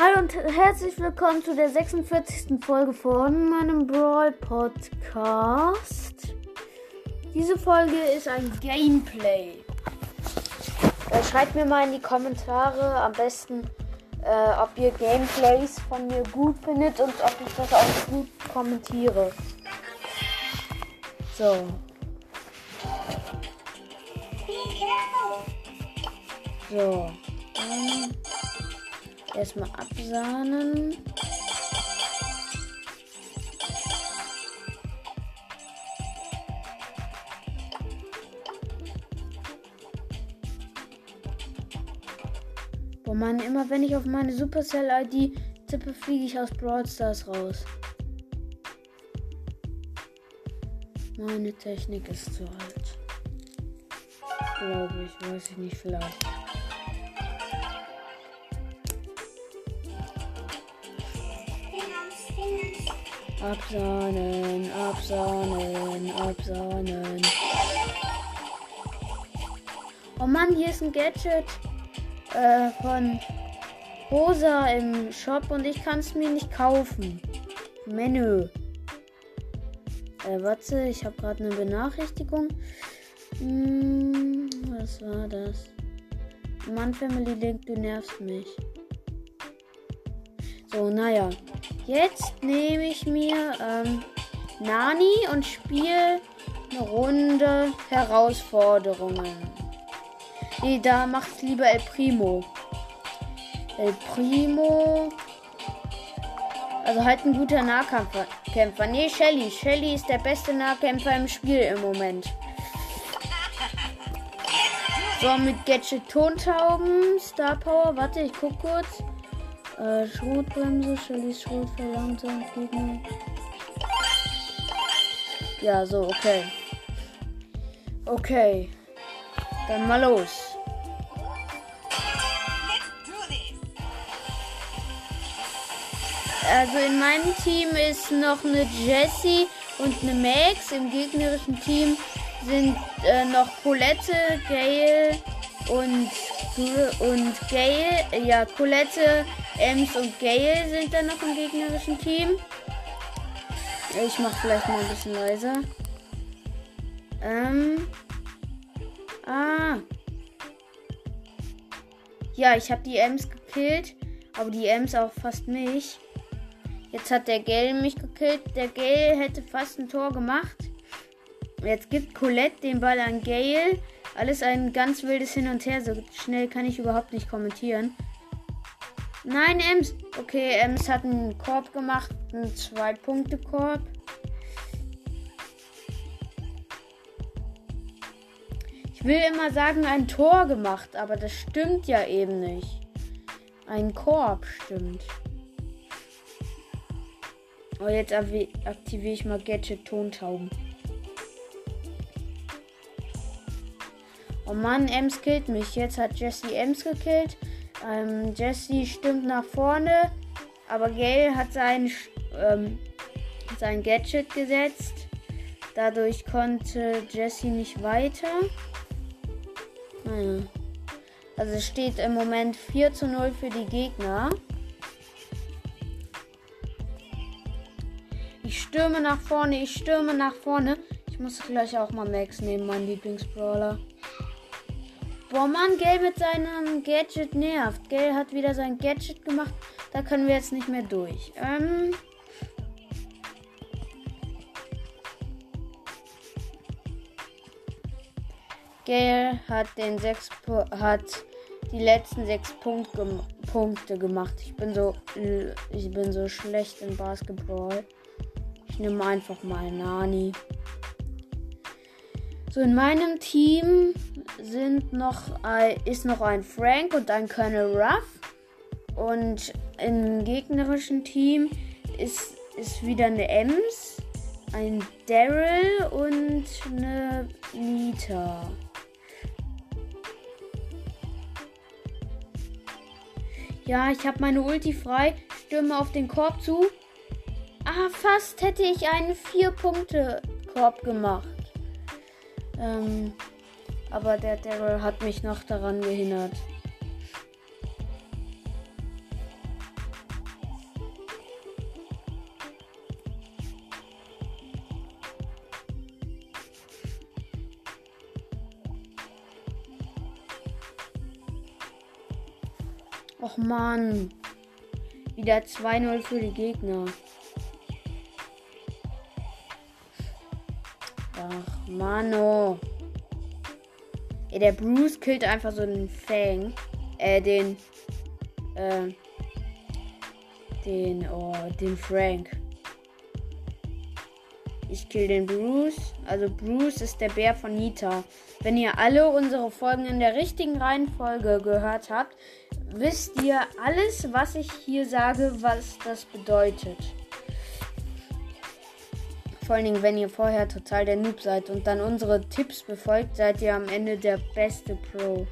Hallo und herzlich willkommen zu der 46. Folge von meinem Brawl Podcast. Diese Folge ist ein Gameplay. Äh, schreibt mir mal in die Kommentare am besten, äh, ob ihr Gameplays von mir gut findet und ob ich das auch gut kommentiere. So. So. Ähm. Erstmal absahnen. Boah, Mann, immer wenn ich auf meine Supercell-ID tippe, fliege ich aus Brawl Stars raus. Meine Technik ist zu alt. Glaube ich, weiß ich nicht, vielleicht. Absahnen, absahnen, absahnen. Oh Mann, hier ist ein Gadget äh, von Rosa im Shop und ich kann es mir nicht kaufen. Menü. Äh, warte, ich habe gerade eine Benachrichtigung. Hm, was war das? Mann, Family Link, du nervst mich. So, naja. Jetzt nehme ich mir ähm, Nani und spiele eine Runde Herausforderungen. Nee, da macht lieber El Primo. El Primo. Also halt ein guter Nahkämpfer. Kämpfer. Nee, Shelly. Shelly ist der beste Nahkämpfer im Spiel im Moment. So, mit Gadget Tontauben, Star Power. Warte, ich guck kurz. Äh, Schrotbremse, Shellys Schrot verlangsamt Gegner. Ja, so, okay. Okay. Dann mal los. Also in meinem Team ist noch eine Jessie und eine Max. Im gegnerischen Team sind äh, noch Colette, Gale und, und Gale. Ja, Colette, Ems und Gale sind dann noch im gegnerischen Team. Ich mach vielleicht mal ein bisschen leiser. Ähm. Ah. Ja, ich habe die Ems gekillt. Aber die Ems auch fast mich. Jetzt hat der Gale mich gekillt. Der Gale hätte fast ein Tor gemacht. Jetzt gibt Colette den Ball an Gale. Alles ein ganz wildes Hin und Her. So schnell kann ich überhaupt nicht kommentieren. Nein, Ems. Okay, Ems hat einen Korb gemacht. Einen Zwei-Punkte-Korb. Ich will immer sagen, ein Tor gemacht, aber das stimmt ja eben nicht. Ein Korb stimmt. Oh, jetzt aktiviere ich mal Gadget Tontauben. Oh Mann, Ems killt mich. Jetzt hat Jesse Ems gekillt. Ähm, Jesse stimmt nach vorne, aber Gale hat sein, ähm, sein Gadget gesetzt. Dadurch konnte Jesse nicht weiter. Naja. Also es steht im Moment 4 zu 0 für die Gegner. Ich stürme nach vorne, ich stürme nach vorne. Ich muss gleich auch mal Max nehmen, mein Lieblingsbrawler. Boah, Mann, Gale mit seinem Gadget nervt. Gale hat wieder sein Gadget gemacht. Da können wir jetzt nicht mehr durch. Ähm. Gale hat den sechs hat die letzten sechs Punkt gem Punkte gemacht. Ich bin so ich bin so schlecht in Basketball. Ich nehme einfach mal Nani. So in meinem Team sind noch ist noch ein Frank und ein Colonel Ruff. Und im gegnerischen Team ist, ist wieder eine Ems, ein Daryl und eine Nita. Ja, ich habe meine Ulti frei, stürme auf den Korb zu. Ah, fast hätte ich einen 4-Punkte-Korb gemacht. Ähm, aber der Daryl hat mich noch daran gehindert. Och Mann. Wieder 2-0 für die Gegner. Ach, Mano. Oh. Ey, der Bruce killt einfach so den Fang. Äh, den. Äh. Den, oh, den Frank. Ich kill den Bruce. Also Bruce ist der Bär von Nita. Wenn ihr alle unsere Folgen in der richtigen Reihenfolge gehört habt, wisst ihr alles, was ich hier sage, was das bedeutet. Vor allen Dingen, wenn ihr vorher total der Noob seid und dann unsere Tipps befolgt, seid ihr am Ende der beste Pro.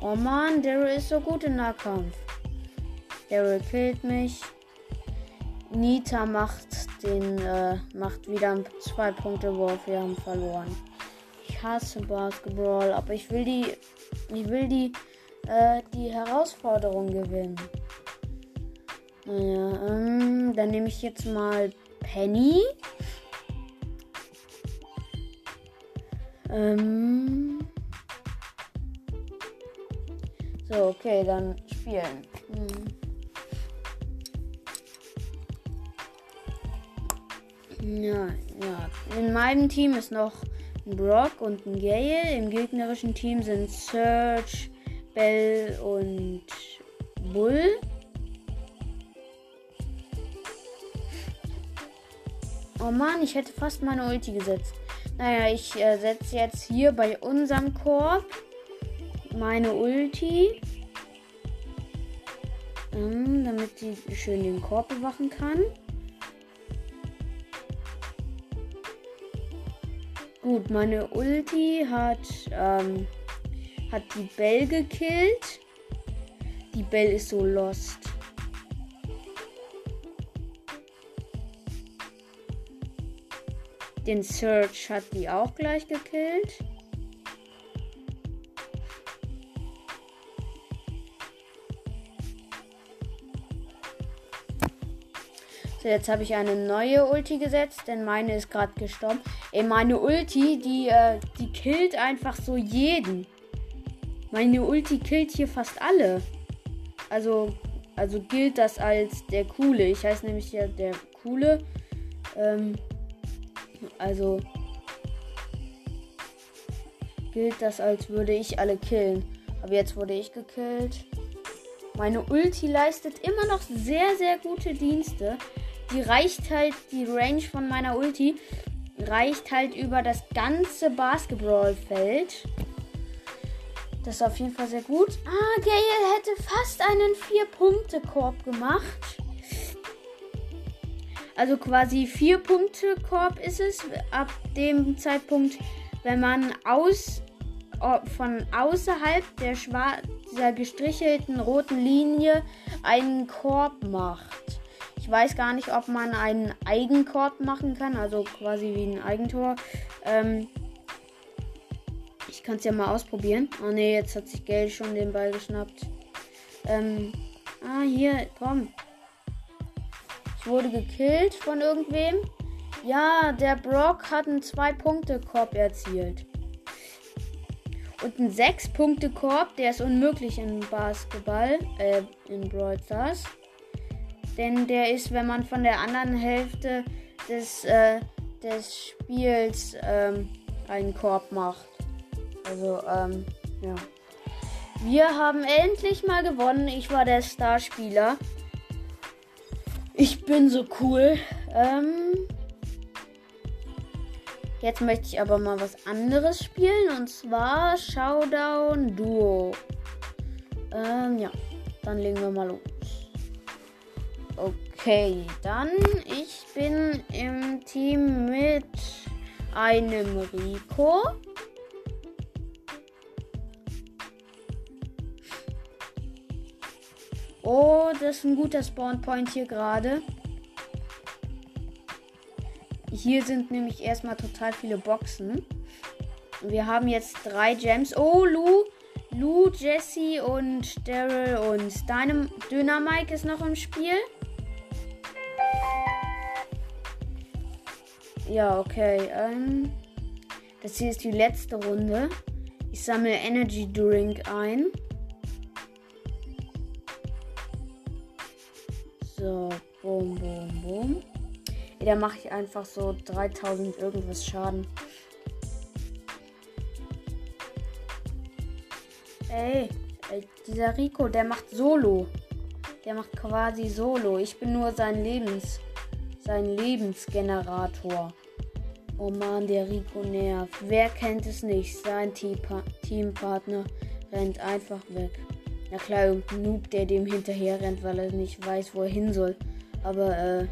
Oh man, Daryl ist so gut im Nahkampf. Daryl killt mich. Nita macht den, äh, macht wieder zwei Punkte Wurf. Wir haben verloren. Ich hasse Basketball, aber ich will die, ich will die äh, die Herausforderung gewinnen. Naja, ähm, dann nehme ich jetzt mal Penny. Ähm. So, okay, dann spielen. Hm. Ja, ja. In meinem Team ist noch ein Brock und ein Gale. Im gegnerischen Team sind Search, Bell und Bull. Oh Mann, ich hätte fast meine Ulti gesetzt. Naja, ich äh, setze jetzt hier bei unserem Korb meine Ulti. Ähm, damit sie schön den Korb bewachen kann. Gut, meine Ulti hat ähm, hat die Bell gekillt. Die Bell ist so lost. Den Search hat die auch gleich gekillt. So, jetzt habe ich eine neue Ulti gesetzt, denn meine ist gerade gestorben. Ey, meine Ulti, die, äh, die killt einfach so jeden. Meine Ulti killt hier fast alle. Also, also gilt das als der Coole. Ich heiße nämlich ja der Coole. Ähm, also gilt das, als würde ich alle killen. Aber jetzt wurde ich gekillt. Meine Ulti leistet immer noch sehr, sehr gute Dienste. Die reicht halt, die Range von meiner Ulti reicht halt über das ganze Basketballfeld. Das ist auf jeden Fall sehr gut. Ah, Gail hätte fast einen Vier-Punkte-Korb gemacht. Also quasi Vier-Punkte-Korb ist es. Ab dem Zeitpunkt, wenn man aus, von außerhalb der dieser gestrichelten roten Linie einen Korb macht. Ich weiß gar nicht, ob man einen Eigenkorb machen kann, also quasi wie ein Eigentor. Ähm, kann es ja mal ausprobieren. Oh ne, jetzt hat sich Geld schon den Ball geschnappt. Ähm, ah, hier, komm. Ich wurde gekillt von irgendwem. Ja, der Brock hat einen 2-Punkte-Korb erzielt. Und ein 6-Punkte-Korb, der ist unmöglich in Basketball, äh, in Brawl Stars. Denn der ist, wenn man von der anderen Hälfte des, äh, des Spiels ähm, einen Korb macht. Also, ähm, ja. Wir haben endlich mal gewonnen. Ich war der Starspieler. Ich bin so cool. Ähm, jetzt möchte ich aber mal was anderes spielen. Und zwar Showdown Duo. Ähm, ja. Dann legen wir mal los. Okay, dann ich bin im Team mit einem Rico. Oh, das ist ein guter Spawn-Point hier gerade. Hier sind nämlich erstmal total viele Boxen. Wir haben jetzt drei Gems. Oh, Lu, Lu, Jesse und Daryl und Dynam Dynamike ist noch im Spiel. Ja, okay. Ähm, das hier ist die letzte Runde. Ich sammle Energy Drink ein. So, boom, boom, boom. Da mache ich einfach so 3000 irgendwas Schaden. Ey, ey, dieser Rico, der macht Solo. Der macht quasi Solo. Ich bin nur sein Lebens, sein Lebensgenerator. Oh man, der Rico nervt. Wer kennt es nicht? Sein Teampartner rennt einfach weg. Na klar, irgendein Noob, der dem hinterher rennt, weil er nicht weiß, wo er hin soll. Aber, äh.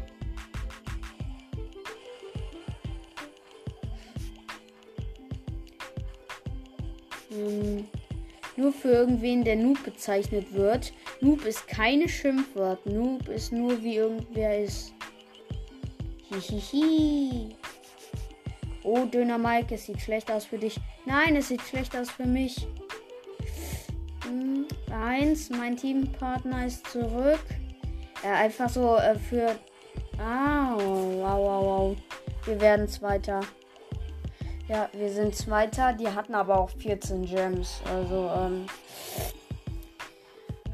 Hm, nur für irgendwen, der Noob bezeichnet wird. Noob ist keine Schimpfwort. Noob ist nur wie irgendwer ist. Hihihi. Oh, Döner Mike, es sieht schlecht aus für dich. Nein, es sieht schlecht aus für mich. Hm, eins, mein Teampartner ist zurück. Äh, einfach so äh, für. Ah, wow, wow, wow. Wir werden Zweiter. Ja, wir sind Zweiter. Die hatten aber auch 14 Gems. Also, ähm.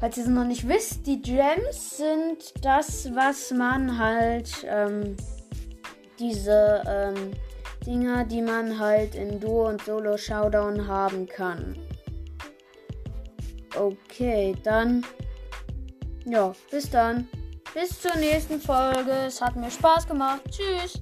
Falls ihr es noch nicht wisst, die Gems sind das, was man halt. Ähm, diese, ähm, Dinger, die man halt in Duo und Solo Showdown haben kann. Okay, dann. Ja, bis dann. Bis zur nächsten Folge. Es hat mir Spaß gemacht. Tschüss.